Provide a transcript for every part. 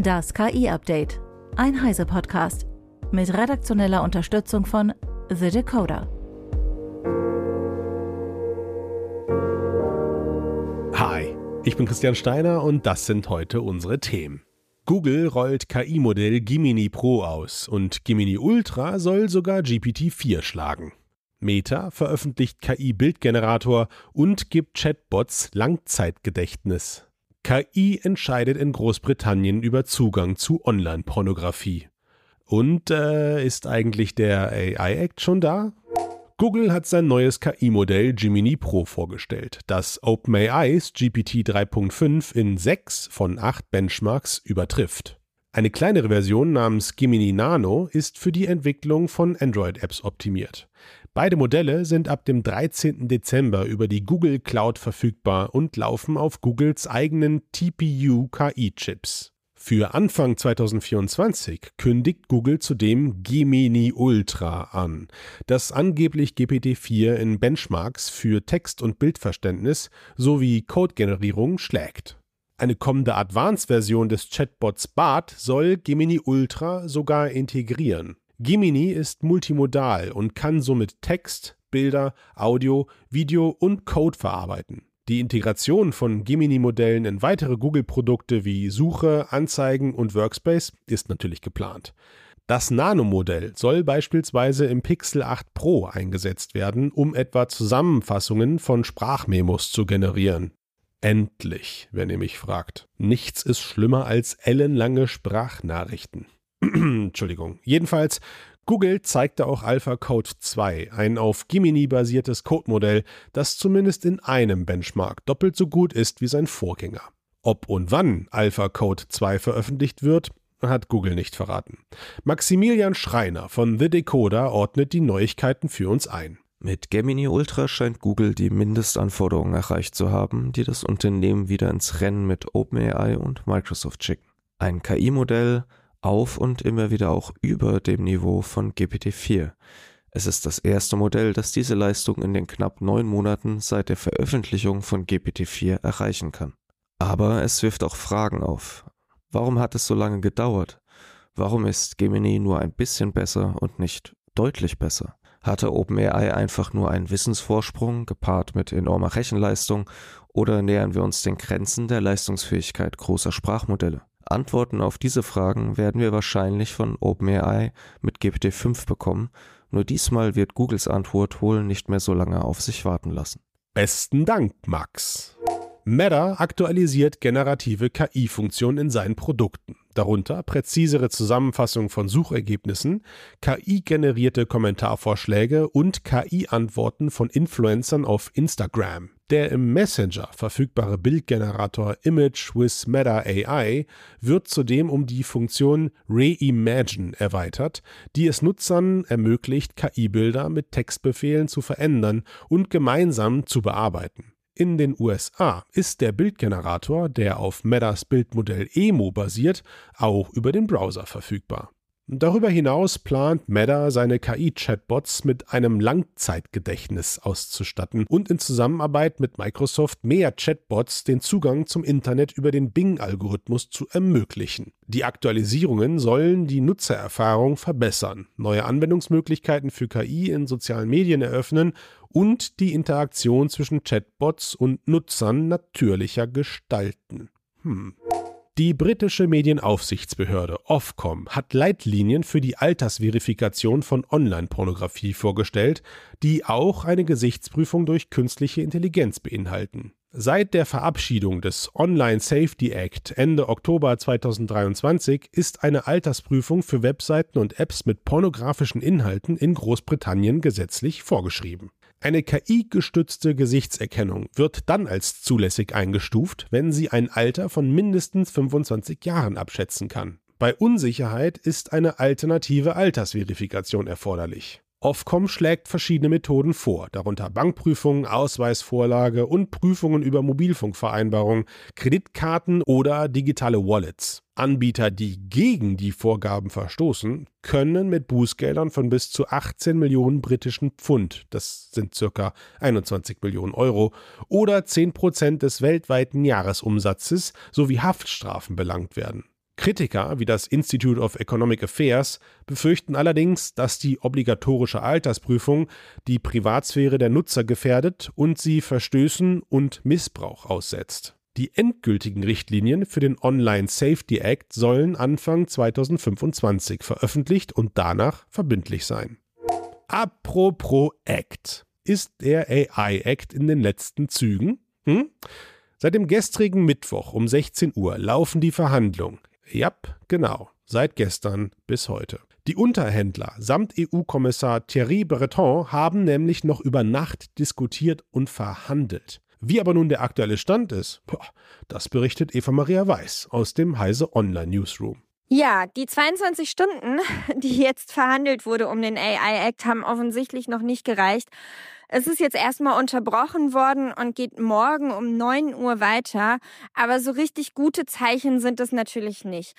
Das KI-Update. Ein Heise-Podcast. Mit redaktioneller Unterstützung von The Decoder. Hi, ich bin Christian Steiner und das sind heute unsere Themen. Google rollt KI-Modell Gemini Pro aus und Gemini Ultra soll sogar GPT-4 schlagen. Meta veröffentlicht KI-Bildgenerator und gibt Chatbots Langzeitgedächtnis. KI entscheidet in Großbritannien über Zugang zu Online-Pornografie. Und äh, ist eigentlich der AI-Act schon da? Google hat sein neues KI-Modell Gemini Pro vorgestellt, das OpenAIs GPT 3.5 in sechs von acht Benchmarks übertrifft. Eine kleinere Version namens Gemini Nano ist für die Entwicklung von Android-Apps optimiert. Beide Modelle sind ab dem 13. Dezember über die Google Cloud verfügbar und laufen auf Googles eigenen TPU KI-Chips. Für Anfang 2024 kündigt Google zudem Gemini Ultra an, das angeblich GPT-4 in Benchmarks für Text- und Bildverständnis sowie Codegenerierung schlägt. Eine kommende Advanced-Version des Chatbots BART soll Gemini Ultra sogar integrieren. Gemini ist multimodal und kann somit Text, Bilder, Audio, Video und Code verarbeiten. Die Integration von Gemini-Modellen in weitere Google-Produkte wie Suche, Anzeigen und Workspace ist natürlich geplant. Das Nano-Modell soll beispielsweise im Pixel 8 Pro eingesetzt werden, um etwa Zusammenfassungen von Sprachmemos zu generieren. Endlich, wenn ihr mich fragt. Nichts ist schlimmer als ellenlange Sprachnachrichten. Entschuldigung. Jedenfalls Google zeigte auch AlphaCode 2, ein auf Gemini basiertes Codemodell, das zumindest in einem Benchmark doppelt so gut ist wie sein Vorgänger. Ob und wann AlphaCode 2 veröffentlicht wird, hat Google nicht verraten. Maximilian Schreiner von The Decoder ordnet die Neuigkeiten für uns ein. Mit Gemini Ultra scheint Google die Mindestanforderungen erreicht zu haben, die das Unternehmen wieder ins Rennen mit OpenAI und Microsoft schicken. Ein KI-Modell, auf und immer wieder auch über dem Niveau von GPT-4. Es ist das erste Modell, das diese Leistung in den knapp neun Monaten seit der Veröffentlichung von GPT-4 erreichen kann. Aber es wirft auch Fragen auf. Warum hat es so lange gedauert? Warum ist Gemini nur ein bisschen besser und nicht deutlich besser? Hatte OpenAI einfach nur einen Wissensvorsprung gepaart mit enormer Rechenleistung oder nähern wir uns den Grenzen der Leistungsfähigkeit großer Sprachmodelle? Antworten auf diese Fragen werden wir wahrscheinlich von OpenAI mit GPT-5 bekommen, nur diesmal wird Googles Antwort wohl nicht mehr so lange auf sich warten lassen. Besten Dank, Max. Meta aktualisiert generative KI-Funktionen in seinen Produkten, darunter präzisere Zusammenfassung von Suchergebnissen, KI-generierte Kommentarvorschläge und KI-Antworten von Influencern auf Instagram. Der im Messenger verfügbare Bildgenerator Image with Meta AI wird zudem um die Funktion Reimagine erweitert, die es Nutzern ermöglicht, KI-Bilder mit Textbefehlen zu verändern und gemeinsam zu bearbeiten. In den USA ist der Bildgenerator, der auf Metas Bildmodell Emo basiert, auch über den Browser verfügbar. Darüber hinaus plant Meta seine KI-Chatbots mit einem Langzeitgedächtnis auszustatten und in Zusammenarbeit mit Microsoft mehr Chatbots den Zugang zum Internet über den Bing-Algorithmus zu ermöglichen. Die Aktualisierungen sollen die Nutzererfahrung verbessern, neue Anwendungsmöglichkeiten für KI in sozialen Medien eröffnen und die Interaktion zwischen Chatbots und Nutzern natürlicher gestalten. Hm. Die britische Medienaufsichtsbehörde Ofcom hat Leitlinien für die Altersverifikation von Online-Pornografie vorgestellt, die auch eine Gesichtsprüfung durch künstliche Intelligenz beinhalten. Seit der Verabschiedung des Online Safety Act Ende Oktober 2023 ist eine Altersprüfung für Webseiten und Apps mit pornografischen Inhalten in Großbritannien gesetzlich vorgeschrieben. Eine KI-gestützte Gesichtserkennung wird dann als zulässig eingestuft, wenn sie ein Alter von mindestens 25 Jahren abschätzen kann. Bei Unsicherheit ist eine alternative Altersverifikation erforderlich. Ofcom schlägt verschiedene Methoden vor, darunter Bankprüfungen, Ausweisvorlage und Prüfungen über Mobilfunkvereinbarungen, Kreditkarten oder digitale Wallets. Anbieter, die gegen die Vorgaben verstoßen, können mit Bußgeldern von bis zu 18 Millionen britischen Pfund, das sind circa 21 Millionen Euro, oder 10 Prozent des weltweiten Jahresumsatzes sowie Haftstrafen belangt werden. Kritiker wie das Institute of Economic Affairs befürchten allerdings, dass die obligatorische Altersprüfung die Privatsphäre der Nutzer gefährdet und sie Verstößen und Missbrauch aussetzt. Die endgültigen Richtlinien für den Online Safety Act sollen Anfang 2025 veröffentlicht und danach verbindlich sein. Apropos Act. Ist der AI Act in den letzten Zügen? Hm? Seit dem gestrigen Mittwoch um 16 Uhr laufen die Verhandlungen. Ja, genau, seit gestern bis heute. Die Unterhändler samt EU-Kommissar Thierry Breton haben nämlich noch über Nacht diskutiert und verhandelt. Wie aber nun der aktuelle Stand ist, das berichtet Eva Maria Weiß aus dem Heise Online Newsroom. Ja, die 22 Stunden, die jetzt verhandelt wurde um den AI Act, haben offensichtlich noch nicht gereicht. Es ist jetzt erstmal unterbrochen worden und geht morgen um 9 Uhr weiter. Aber so richtig gute Zeichen sind es natürlich nicht.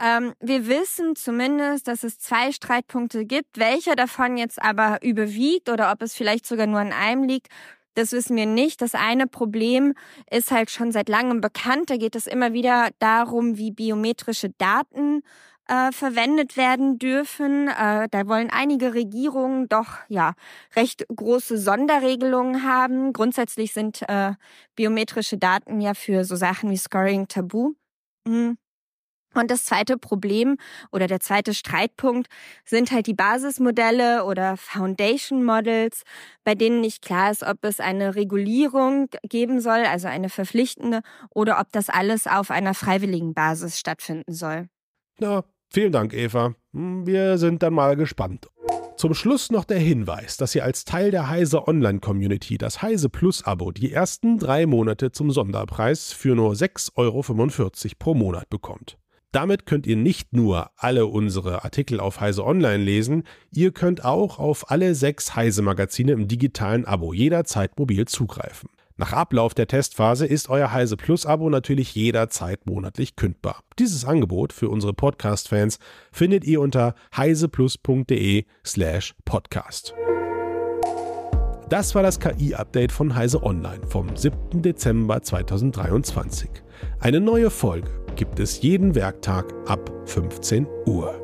Ähm, wir wissen zumindest, dass es zwei Streitpunkte gibt. Welcher davon jetzt aber überwiegt oder ob es vielleicht sogar nur an einem liegt, das wissen wir nicht. Das eine Problem ist halt schon seit langem bekannt. Da geht es immer wieder darum, wie biometrische Daten äh, verwendet werden dürfen. Äh, da wollen einige Regierungen doch ja recht große Sonderregelungen haben. Grundsätzlich sind äh, biometrische Daten ja für so Sachen wie Scoring tabu. Mhm. Und das zweite Problem oder der zweite Streitpunkt sind halt die Basismodelle oder Foundation Models, bei denen nicht klar ist, ob es eine Regulierung geben soll, also eine verpflichtende, oder ob das alles auf einer freiwilligen Basis stattfinden soll. Na, vielen Dank, Eva. Hm, wir sind dann mal gespannt. Zum Schluss noch der Hinweis, dass ihr als Teil der Heise Online Community das Heise Plus Abo die ersten drei Monate zum Sonderpreis für nur 6,45 Euro pro Monat bekommt. Damit könnt ihr nicht nur alle unsere Artikel auf Heise Online lesen, ihr könnt auch auf alle sechs Heise Magazine im digitalen Abo jederzeit mobil zugreifen. Nach Ablauf der Testphase ist euer Heise Plus Abo natürlich jederzeit monatlich kündbar. Dieses Angebot für unsere Podcast-Fans findet ihr unter heiseplus.de slash podcast. Das war das KI-Update von Heise Online vom 7. Dezember 2023. Eine neue Folge gibt es jeden Werktag ab 15 Uhr.